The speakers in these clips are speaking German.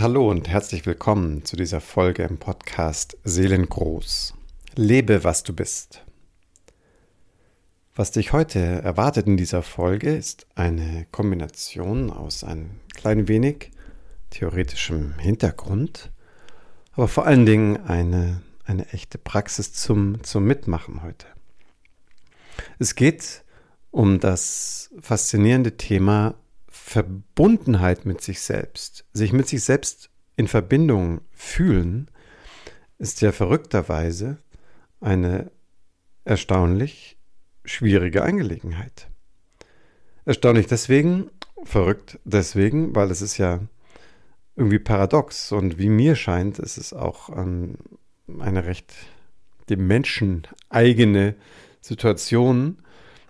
Hallo und herzlich willkommen zu dieser Folge im Podcast Seelengroß. Lebe, was du bist. Was dich heute erwartet in dieser Folge ist eine Kombination aus ein klein wenig theoretischem Hintergrund, aber vor allen Dingen eine, eine echte Praxis zum, zum Mitmachen heute. Es geht um das faszinierende Thema Verbundenheit mit sich selbst, sich mit sich selbst in Verbindung fühlen, ist ja verrückterweise eine erstaunlich schwierige Angelegenheit. Erstaunlich deswegen, verrückt deswegen, weil es ist ja irgendwie paradox und wie mir scheint, ist es auch ähm, eine recht dem Menschen eigene Situation,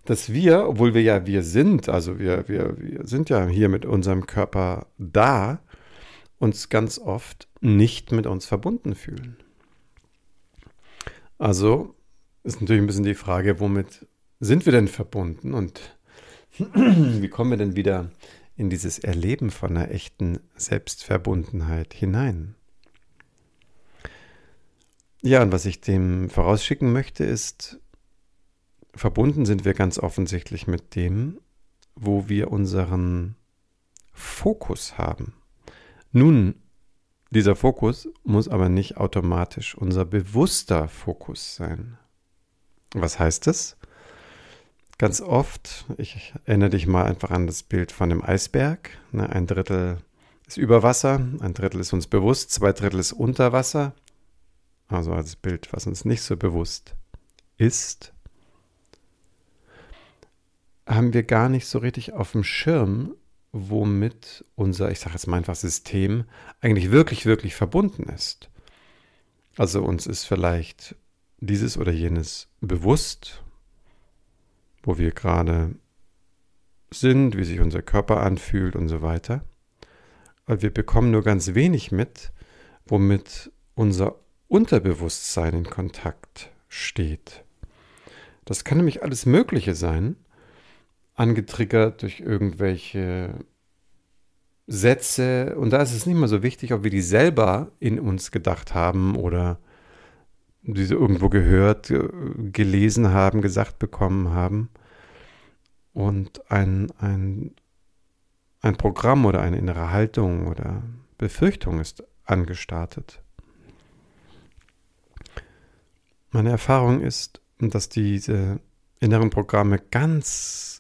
dass wir, obwohl wir ja wir sind, also wir, wir, wir sind ja hier mit unserem Körper da, uns ganz oft nicht mit uns verbunden fühlen. Also ist natürlich ein bisschen die Frage, womit sind wir denn verbunden und wie kommen wir denn wieder in dieses Erleben von einer echten Selbstverbundenheit hinein? Ja, und was ich dem vorausschicken möchte, ist, verbunden sind wir ganz offensichtlich mit dem, wo wir unseren Fokus haben. Nun, dieser Fokus muss aber nicht automatisch unser bewusster Fokus sein. Was heißt das? Ganz oft, ich erinnere dich mal einfach an das Bild von dem Eisberg. Ne, ein Drittel ist über Wasser, ein Drittel ist uns bewusst, zwei Drittel ist unter Wasser. Also als Bild, was uns nicht so bewusst ist haben wir gar nicht so richtig auf dem Schirm, womit unser, ich sage jetzt mal einfach System, eigentlich wirklich, wirklich verbunden ist. Also uns ist vielleicht dieses oder jenes bewusst, wo wir gerade sind, wie sich unser Körper anfühlt und so weiter. Aber wir bekommen nur ganz wenig mit, womit unser Unterbewusstsein in Kontakt steht. Das kann nämlich alles Mögliche sein angetriggert durch irgendwelche Sätze. Und da ist es nicht mal so wichtig, ob wir die selber in uns gedacht haben oder diese irgendwo gehört, gelesen haben, gesagt bekommen haben. Und ein, ein, ein Programm oder eine innere Haltung oder Befürchtung ist angestartet. Meine Erfahrung ist, dass diese inneren Programme ganz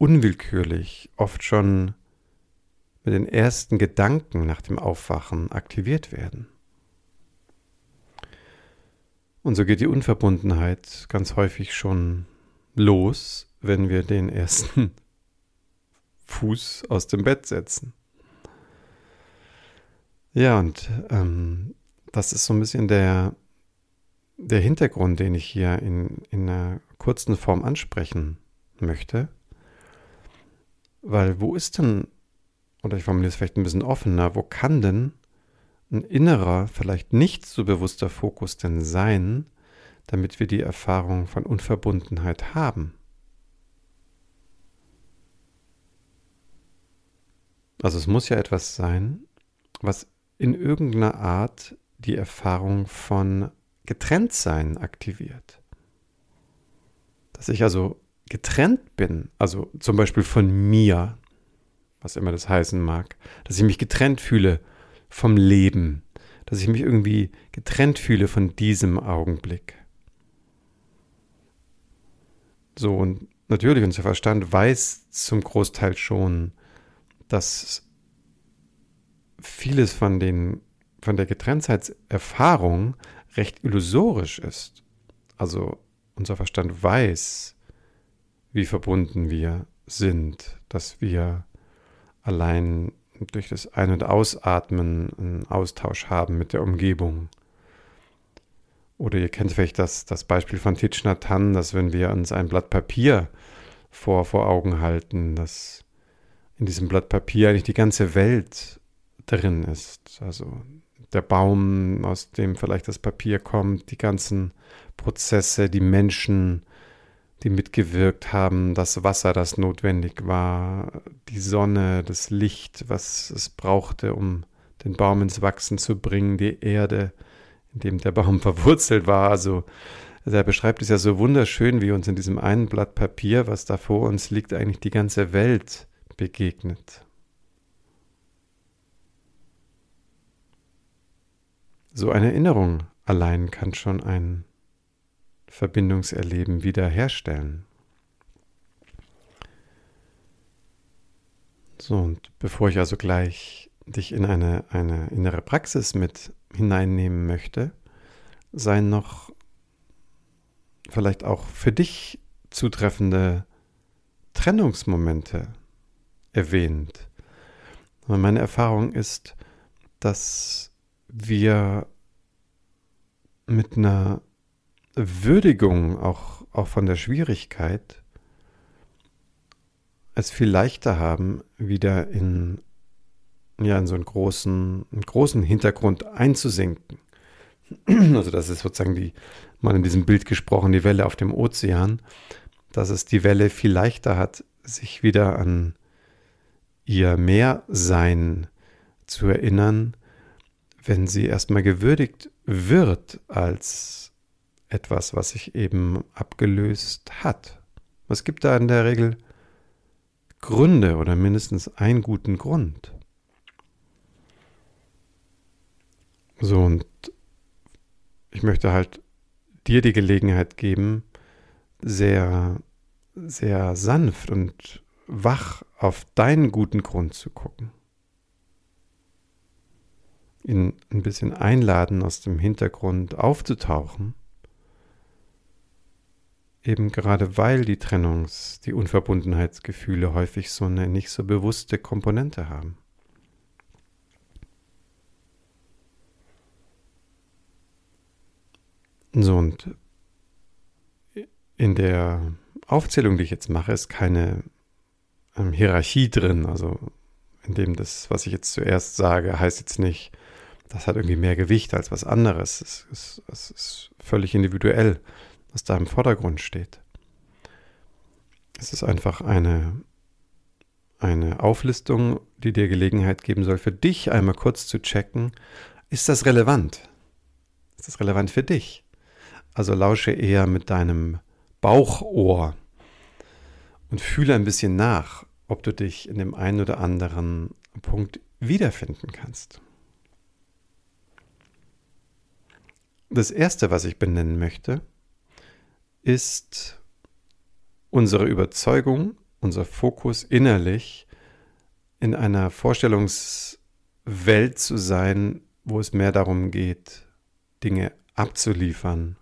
unwillkürlich oft schon mit den ersten Gedanken nach dem Aufwachen aktiviert werden. Und so geht die Unverbundenheit ganz häufig schon los, wenn wir den ersten Fuß aus dem Bett setzen. Ja, und ähm, das ist so ein bisschen der, der Hintergrund, den ich hier in, in einer kurzen Form ansprechen möchte. Weil wo ist denn, oder ich formuliere es vielleicht ein bisschen offener, wo kann denn ein innerer, vielleicht nicht so bewusster Fokus denn sein, damit wir die Erfahrung von Unverbundenheit haben? Also es muss ja etwas sein, was in irgendeiner Art die Erfahrung von Getrenntsein aktiviert. Dass ich also getrennt bin, also zum Beispiel von mir, was immer das heißen mag, dass ich mich getrennt fühle vom Leben, dass ich mich irgendwie getrennt fühle von diesem Augenblick. So, und natürlich, unser Verstand weiß zum Großteil schon, dass vieles von, den, von der Getrenntheitserfahrung recht illusorisch ist. Also unser Verstand weiß, wie verbunden wir sind, dass wir allein durch das Ein- und Ausatmen einen Austausch haben mit der Umgebung. Oder ihr kennt vielleicht das, das Beispiel von Thich dass wenn wir uns ein Blatt Papier vor, vor Augen halten, dass in diesem Blatt Papier eigentlich die ganze Welt drin ist. Also der Baum, aus dem vielleicht das Papier kommt, die ganzen Prozesse, die Menschen, die mitgewirkt haben, das Wasser, das notwendig war, die Sonne, das Licht, was es brauchte, um den Baum ins Wachsen zu bringen, die Erde, in dem der Baum verwurzelt war. Also, also er beschreibt es ja so wunderschön, wie uns in diesem einen Blatt Papier, was da vor uns liegt, eigentlich die ganze Welt begegnet. So eine Erinnerung allein kann schon ein Verbindungserleben wiederherstellen. So, und bevor ich also gleich dich in eine, eine innere Praxis mit hineinnehmen möchte, seien noch vielleicht auch für dich zutreffende Trennungsmomente erwähnt. Und meine Erfahrung ist, dass wir mit einer Würdigung auch, auch von der Schwierigkeit es viel leichter haben, wieder in, ja, in so einen großen, einen großen Hintergrund einzusinken. Also das ist sozusagen die, mal in diesem Bild gesprochen, die Welle auf dem Ozean, dass es die Welle viel leichter hat, sich wieder an ihr Meersein zu erinnern, wenn sie erstmal gewürdigt wird als etwas, was sich eben abgelöst hat. Es gibt da in der Regel Gründe oder mindestens einen guten Grund. So, und ich möchte halt dir die Gelegenheit geben, sehr, sehr sanft und wach auf deinen guten Grund zu gucken. Ihn ein bisschen einladen, aus dem Hintergrund aufzutauchen Eben gerade weil die Trennungs-, die Unverbundenheitsgefühle häufig so eine nicht so bewusste Komponente haben. So, und in der Aufzählung, die ich jetzt mache, ist keine ähm, Hierarchie drin. Also, in dem das, was ich jetzt zuerst sage, heißt jetzt nicht, das hat irgendwie mehr Gewicht als was anderes. Es ist, es ist völlig individuell was da im Vordergrund steht. Es ist einfach eine, eine Auflistung, die dir Gelegenheit geben soll, für dich einmal kurz zu checken, ist das relevant? Ist das relevant für dich? Also lausche eher mit deinem Bauchohr und fühle ein bisschen nach, ob du dich in dem einen oder anderen Punkt wiederfinden kannst. Das Erste, was ich benennen möchte, ist unsere Überzeugung, unser Fokus innerlich in einer Vorstellungswelt zu sein, wo es mehr darum geht, Dinge abzuliefern,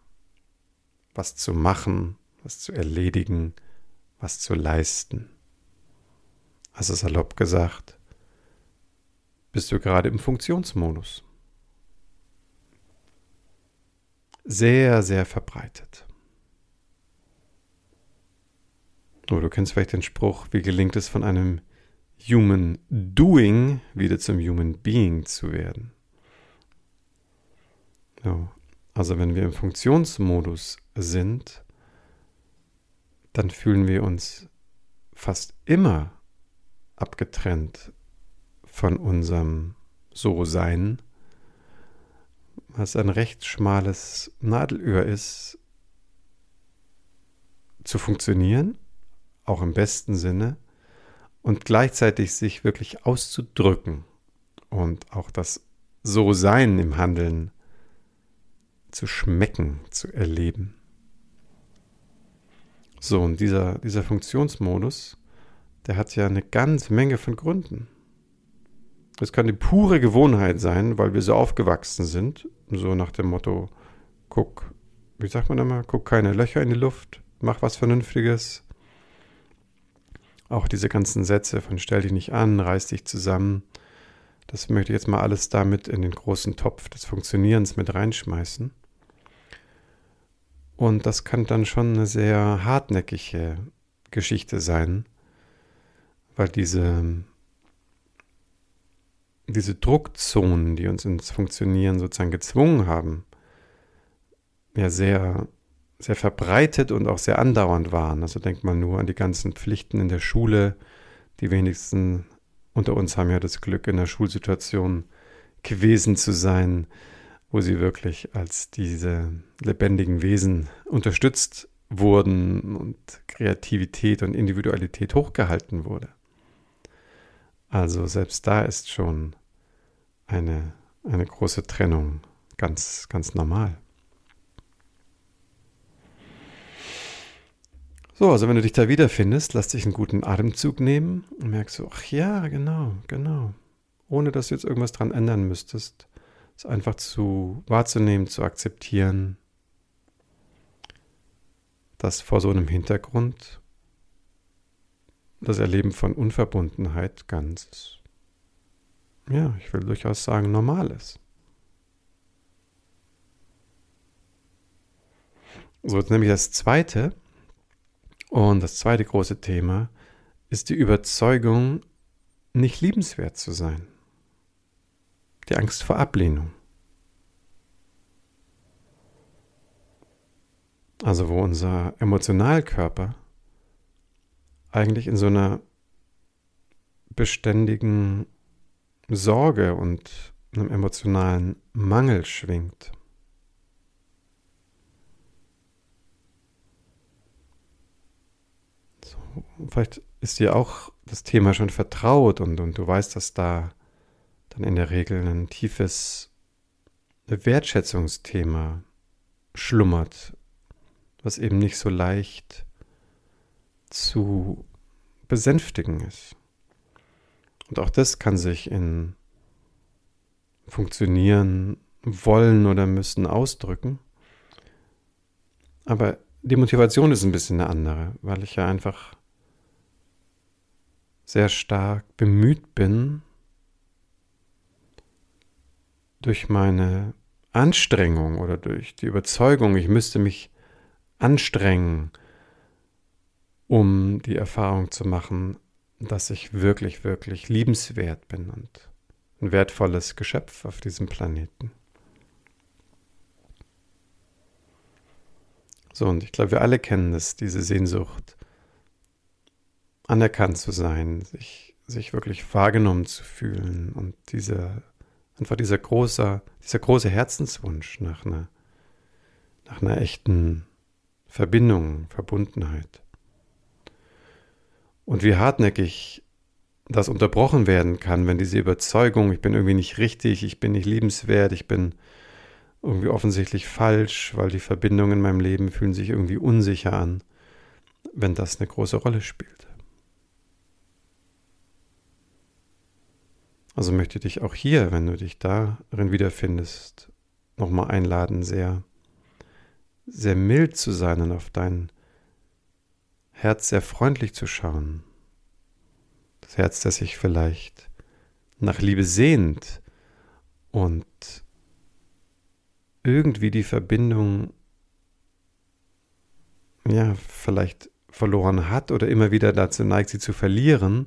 was zu machen, was zu erledigen, was zu leisten. Also salopp gesagt, bist du gerade im Funktionsmodus. Sehr, sehr verbreitet. Oh, du kennst vielleicht den Spruch, wie gelingt es von einem Human Doing wieder zum Human Being zu werden. So. Also wenn wir im Funktionsmodus sind, dann fühlen wir uns fast immer abgetrennt von unserem So-Sein, was ein recht schmales Nadelöhr ist, zu funktionieren auch im besten Sinne, und gleichzeitig sich wirklich auszudrücken und auch das So-Sein im Handeln zu schmecken, zu erleben. So, und dieser, dieser Funktionsmodus, der hat ja eine ganze Menge von Gründen. Es kann die pure Gewohnheit sein, weil wir so aufgewachsen sind, so nach dem Motto, guck, wie sagt man mal, guck keine Löcher in die Luft, mach was Vernünftiges, auch diese ganzen Sätze von stell dich nicht an, reiß dich zusammen, das möchte ich jetzt mal alles damit in den großen Topf des Funktionierens mit reinschmeißen. Und das kann dann schon eine sehr hartnäckige Geschichte sein, weil diese, diese Druckzonen, die uns ins Funktionieren sozusagen gezwungen haben, ja sehr, sehr verbreitet und auch sehr andauernd waren. Also denkt man nur an die ganzen Pflichten in der Schule. Die wenigsten unter uns haben ja das Glück, in der Schulsituation gewesen zu sein, wo sie wirklich als diese lebendigen Wesen unterstützt wurden und Kreativität und Individualität hochgehalten wurde. Also selbst da ist schon eine, eine große Trennung ganz, ganz normal. So, also wenn du dich da wiederfindest, lass dich einen guten Atemzug nehmen und merkst so, ach ja, genau, genau. Ohne dass du jetzt irgendwas dran ändern müsstest. Es einfach zu wahrzunehmen, zu akzeptieren, dass vor so einem Hintergrund das Erleben von Unverbundenheit ganz, ja, ich will durchaus sagen, normal ist. So, jetzt nämlich das zweite, und das zweite große Thema ist die Überzeugung, nicht liebenswert zu sein. Die Angst vor Ablehnung. Also wo unser Emotionalkörper eigentlich in so einer beständigen Sorge und einem emotionalen Mangel schwingt. Vielleicht ist dir auch das Thema schon vertraut und, und du weißt, dass da dann in der Regel ein tiefes Wertschätzungsthema schlummert, was eben nicht so leicht zu besänftigen ist. Und auch das kann sich in funktionieren wollen oder müssen ausdrücken. Aber die Motivation ist ein bisschen eine andere, weil ich ja einfach sehr stark bemüht bin, durch meine Anstrengung oder durch die Überzeugung, ich müsste mich anstrengen, um die Erfahrung zu machen, dass ich wirklich, wirklich liebenswert bin und ein wertvolles Geschöpf auf diesem Planeten. So, und ich glaube, wir alle kennen das, diese Sehnsucht anerkannt zu sein, sich, sich wirklich wahrgenommen zu fühlen und diese, einfach dieser große, dieser große Herzenswunsch nach einer, nach einer echten Verbindung, Verbundenheit. Und wie hartnäckig das unterbrochen werden kann, wenn diese Überzeugung, ich bin irgendwie nicht richtig, ich bin nicht liebenswert, ich bin irgendwie offensichtlich falsch, weil die Verbindungen in meinem Leben fühlen sich irgendwie unsicher an, wenn das eine große Rolle spielt. Also möchte ich dich auch hier, wenn du dich darin wiederfindest, nochmal einladen, sehr, sehr mild zu sein und auf dein Herz sehr freundlich zu schauen. Das Herz, das sich vielleicht nach Liebe sehnt und irgendwie die Verbindung ja, vielleicht verloren hat oder immer wieder dazu neigt, sie zu verlieren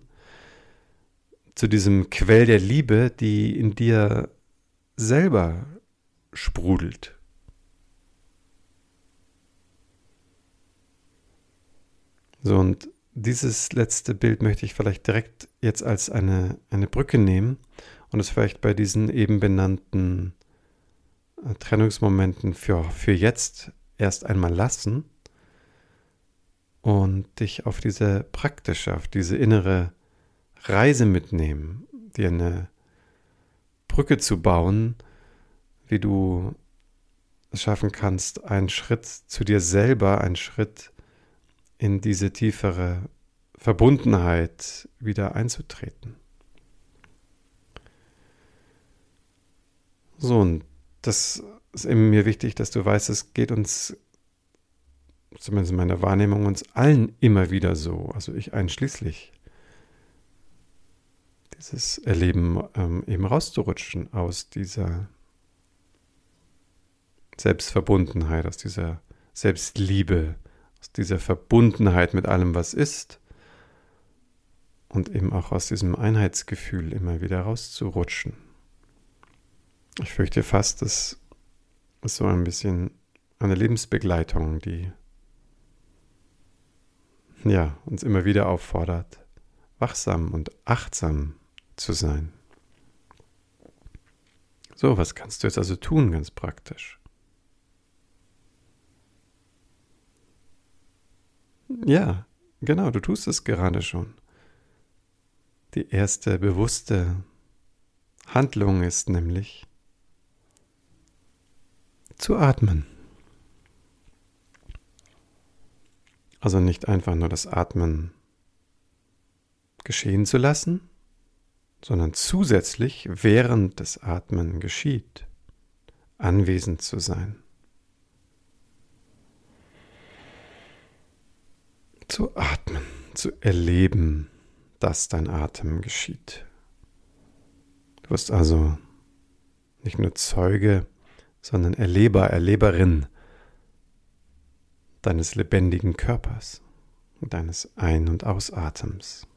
zu diesem Quell der Liebe, die in dir selber sprudelt. So, und dieses letzte Bild möchte ich vielleicht direkt jetzt als eine, eine Brücke nehmen und es vielleicht bei diesen eben benannten äh, Trennungsmomenten für, für jetzt erst einmal lassen und dich auf diese praktische, auf diese innere Reise mitnehmen, dir eine Brücke zu bauen, wie du es schaffen kannst, einen Schritt zu dir selber, einen Schritt in diese tiefere Verbundenheit wieder einzutreten. So, und das ist eben mir wichtig, dass du weißt, es geht uns, zumindest in meiner Wahrnehmung, uns allen immer wieder so, also ich einschließlich dieses Erleben ähm, eben rauszurutschen aus dieser Selbstverbundenheit, aus dieser Selbstliebe, aus dieser Verbundenheit mit allem, was ist und eben auch aus diesem Einheitsgefühl immer wieder rauszurutschen. Ich fürchte fast, dass es so ein bisschen eine Lebensbegleitung, die ja, uns immer wieder auffordert, wachsam und achtsam zu sein. So, was kannst du jetzt also tun, ganz praktisch? Ja, genau, du tust es gerade schon. Die erste bewusste Handlung ist nämlich zu atmen. Also nicht einfach nur das Atmen geschehen zu lassen, sondern zusätzlich, während das Atmen geschieht, anwesend zu sein. Zu atmen, zu erleben, dass dein Atem geschieht. Du wirst also nicht nur Zeuge, sondern Erleber, Erleberin deines lebendigen Körpers, deines Ein- und Ausatems.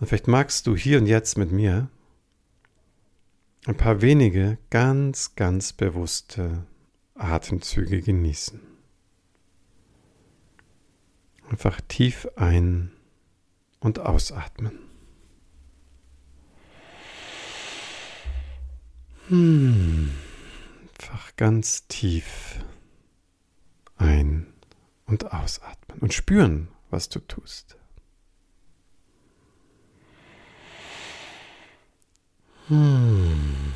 Und vielleicht magst du hier und jetzt mit mir ein paar wenige ganz, ganz bewusste Atemzüge genießen. Einfach tief ein- und ausatmen. Hm. Einfach ganz tief ein- und ausatmen und spüren, was du tust. Hm.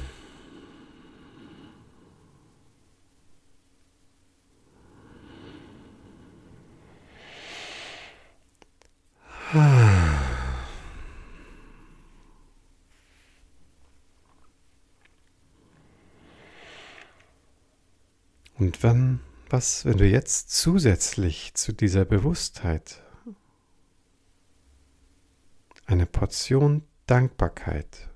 Und wenn, was, wenn du jetzt zusätzlich zu dieser Bewusstheit eine Portion Dankbarkeit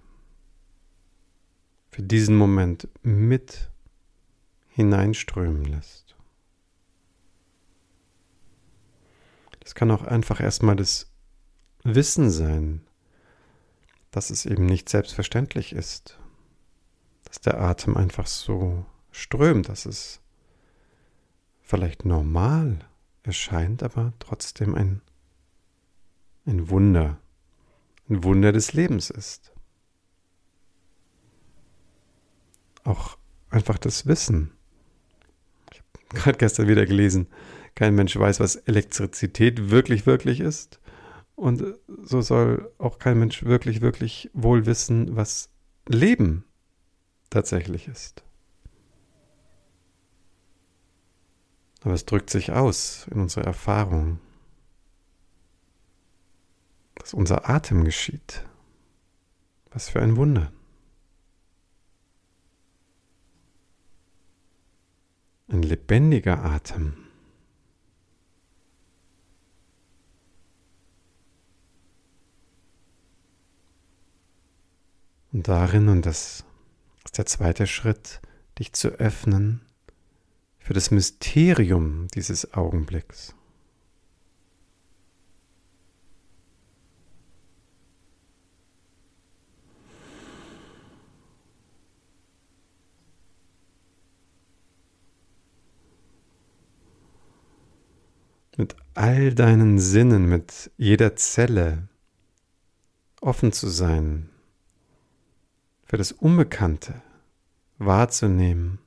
für diesen Moment mit hineinströmen lässt. Das kann auch einfach erstmal das Wissen sein, dass es eben nicht selbstverständlich ist, dass der Atem einfach so strömt, dass es vielleicht normal erscheint, aber trotzdem ein, ein Wunder, ein Wunder des Lebens ist. Auch einfach das Wissen. Ich habe gerade gestern wieder gelesen, kein Mensch weiß, was Elektrizität wirklich, wirklich ist. Und so soll auch kein Mensch wirklich, wirklich wohl wissen, was Leben tatsächlich ist. Aber es drückt sich aus in unserer Erfahrung, dass unser Atem geschieht. Was für ein Wunder. Ein lebendiger Atem. Und darin, und das ist der zweite Schritt, dich zu öffnen für das Mysterium dieses Augenblicks. Mit all deinen Sinnen, mit jeder Zelle offen zu sein für das Unbekannte wahrzunehmen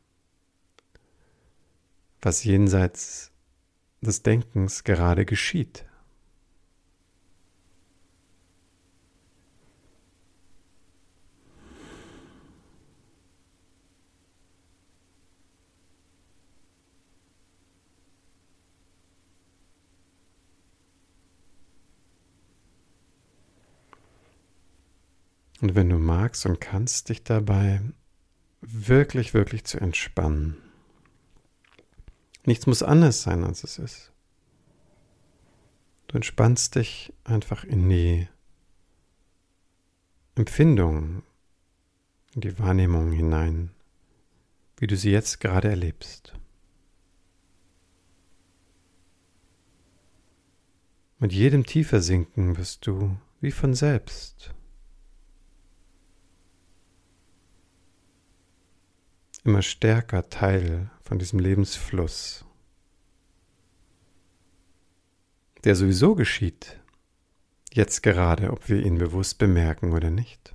was jenseits des Denkens gerade geschieht. Und wenn du magst und kannst, dich dabei wirklich, wirklich zu entspannen. Nichts muss anders sein, als es ist. Du entspannst dich einfach in die Empfindung, in die Wahrnehmung hinein, wie du sie jetzt gerade erlebst. Mit jedem tiefer Sinken wirst du wie von selbst immer stärker Teil von diesem Lebensfluss, der sowieso geschieht, jetzt gerade, ob wir ihn bewusst bemerken oder nicht.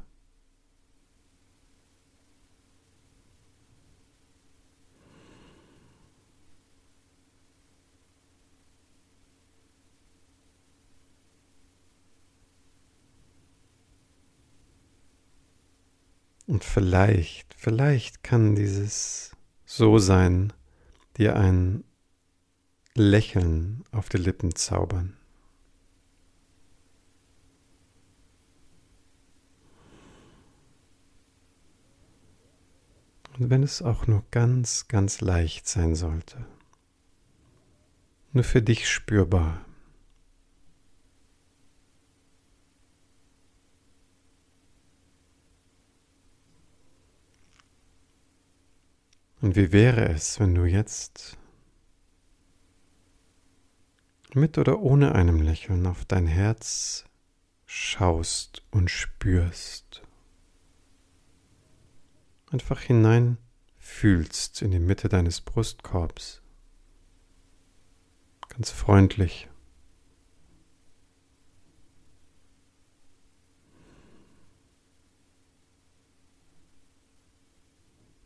Und vielleicht, vielleicht kann dieses So-Sein dir ein Lächeln auf die Lippen zaubern. Und wenn es auch nur ganz, ganz leicht sein sollte, nur für dich spürbar. Und wie wäre es, wenn du jetzt mit oder ohne einem Lächeln auf dein Herz schaust und spürst? Einfach hinein fühlst in die Mitte deines Brustkorbs. Ganz freundlich.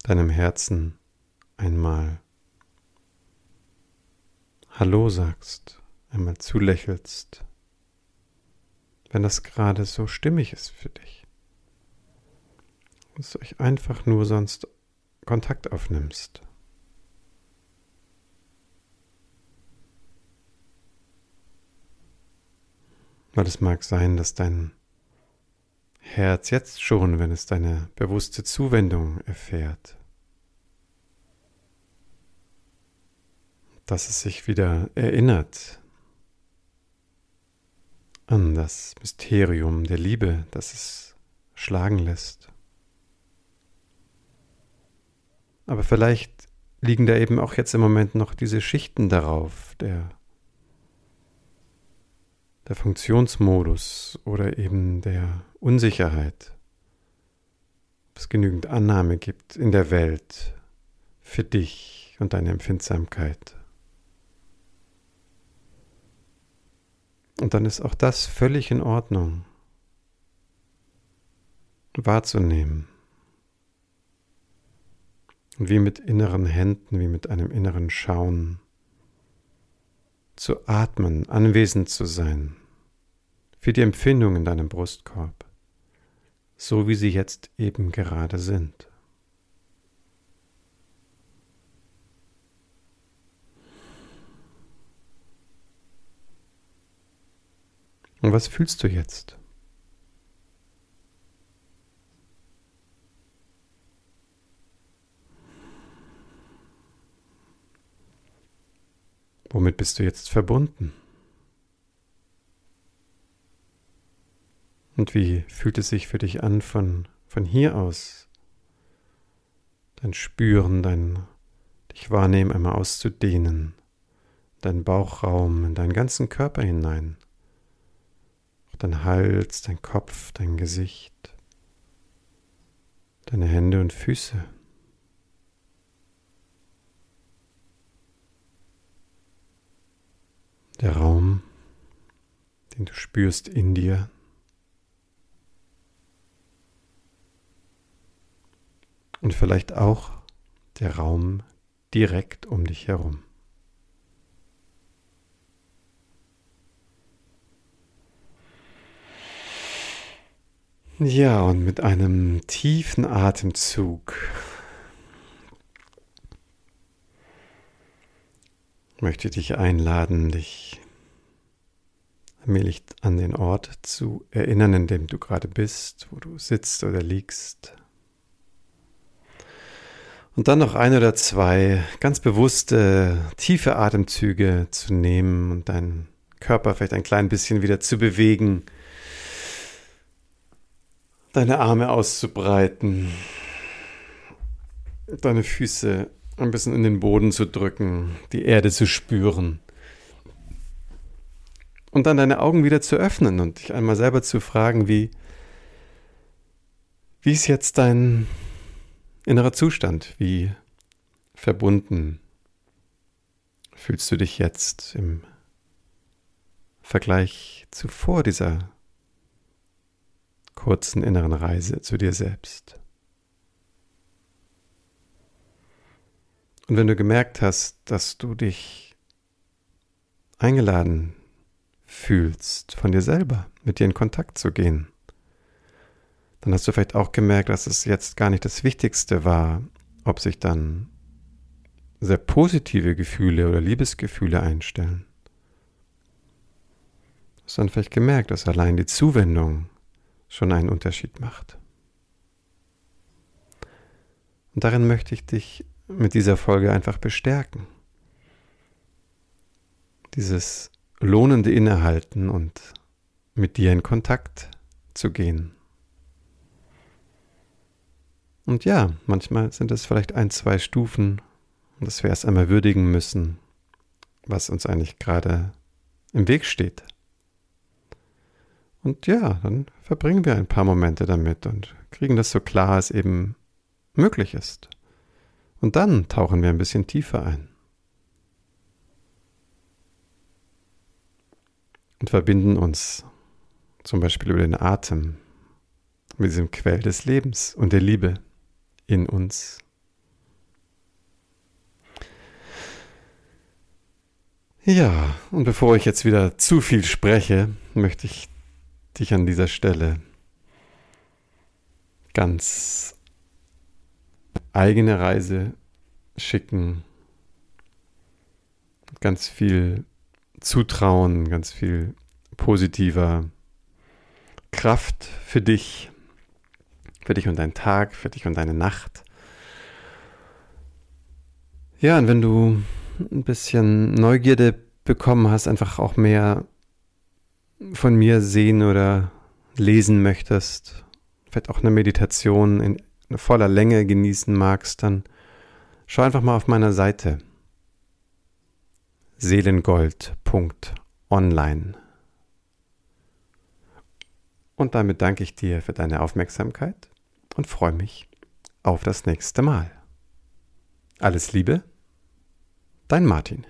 Deinem Herzen einmal Hallo sagst, einmal zulächelst, wenn das gerade so stimmig ist für dich. Dass du euch einfach nur sonst Kontakt aufnimmst. Weil es mag sein, dass dein Herz jetzt schon, wenn es deine bewusste Zuwendung erfährt, dass es sich wieder erinnert an das Mysterium der Liebe, das es schlagen lässt. Aber vielleicht liegen da eben auch jetzt im Moment noch diese Schichten darauf, der, der Funktionsmodus oder eben der Unsicherheit, ob es genügend Annahme gibt in der Welt für dich und deine Empfindsamkeit. Und dann ist auch das völlig in Ordnung wahrzunehmen. Und wie mit inneren Händen, wie mit einem inneren Schauen zu atmen, anwesend zu sein, für die Empfindung in deinem Brustkorb, so wie sie jetzt eben gerade sind. Und was fühlst du jetzt? Womit bist du jetzt verbunden? Und wie fühlt es sich für dich an von, von hier aus? Dein Spüren, dein dich wahrnehmen, einmal auszudehnen, dein Bauchraum, in deinen ganzen Körper hinein dein Hals, dein Kopf, dein Gesicht, deine Hände und Füße. Der Raum, den du spürst in dir. Und vielleicht auch der Raum direkt um dich herum. Ja, und mit einem tiefen Atemzug möchte ich dich einladen, dich allmählich an den Ort zu erinnern, in dem du gerade bist, wo du sitzt oder liegst. Und dann noch ein oder zwei ganz bewusste, tiefe Atemzüge zu nehmen und deinen Körper vielleicht ein klein bisschen wieder zu bewegen deine Arme auszubreiten, deine Füße ein bisschen in den Boden zu drücken, die Erde zu spüren. Und dann deine Augen wieder zu öffnen und dich einmal selber zu fragen, wie, wie ist jetzt dein, innerer Zustand? Wie verbunden fühlst du dich jetzt im Vergleich zu vor dieser kurzen inneren Reise zu dir selbst? Und wenn du gemerkt hast, dass du dich eingeladen fühlst, von dir selber mit dir in Kontakt zu gehen, dann hast du vielleicht auch gemerkt, dass es jetzt gar nicht das Wichtigste war, ob sich dann sehr positive Gefühle oder Liebesgefühle einstellen. Du hast dann vielleicht gemerkt, dass allein die Zuwendung schon einen Unterschied macht. Und darin möchte ich dich mit dieser Folge einfach bestärken. Dieses lohnende Innehalten und mit dir in Kontakt zu gehen. Und ja, manchmal sind es vielleicht ein, zwei Stufen, dass wir erst einmal würdigen müssen, was uns eigentlich gerade im Weg steht. Und ja, dann verbringen wir ein paar Momente damit und kriegen das so klar, als eben möglich ist. Und dann tauchen wir ein bisschen tiefer ein. Und verbinden uns zum Beispiel über den Atem mit diesem Quell des Lebens und der Liebe in uns. Ja, und bevor ich jetzt wieder zu viel spreche, möchte ich dich an dieser Stelle ganz eigene Reise schicken. Ganz viel Zutrauen, ganz viel positiver Kraft für dich für dich und deinen Tag, für dich und deine Nacht. Ja, und wenn du ein bisschen Neugierde bekommen hast, einfach auch mehr von mir sehen oder lesen möchtest, vielleicht auch eine Meditation in voller Länge genießen magst, dann schau einfach mal auf meiner Seite seelengold.online. Und damit danke ich dir für deine Aufmerksamkeit und freue mich auf das nächste Mal. Alles Liebe, dein Martin.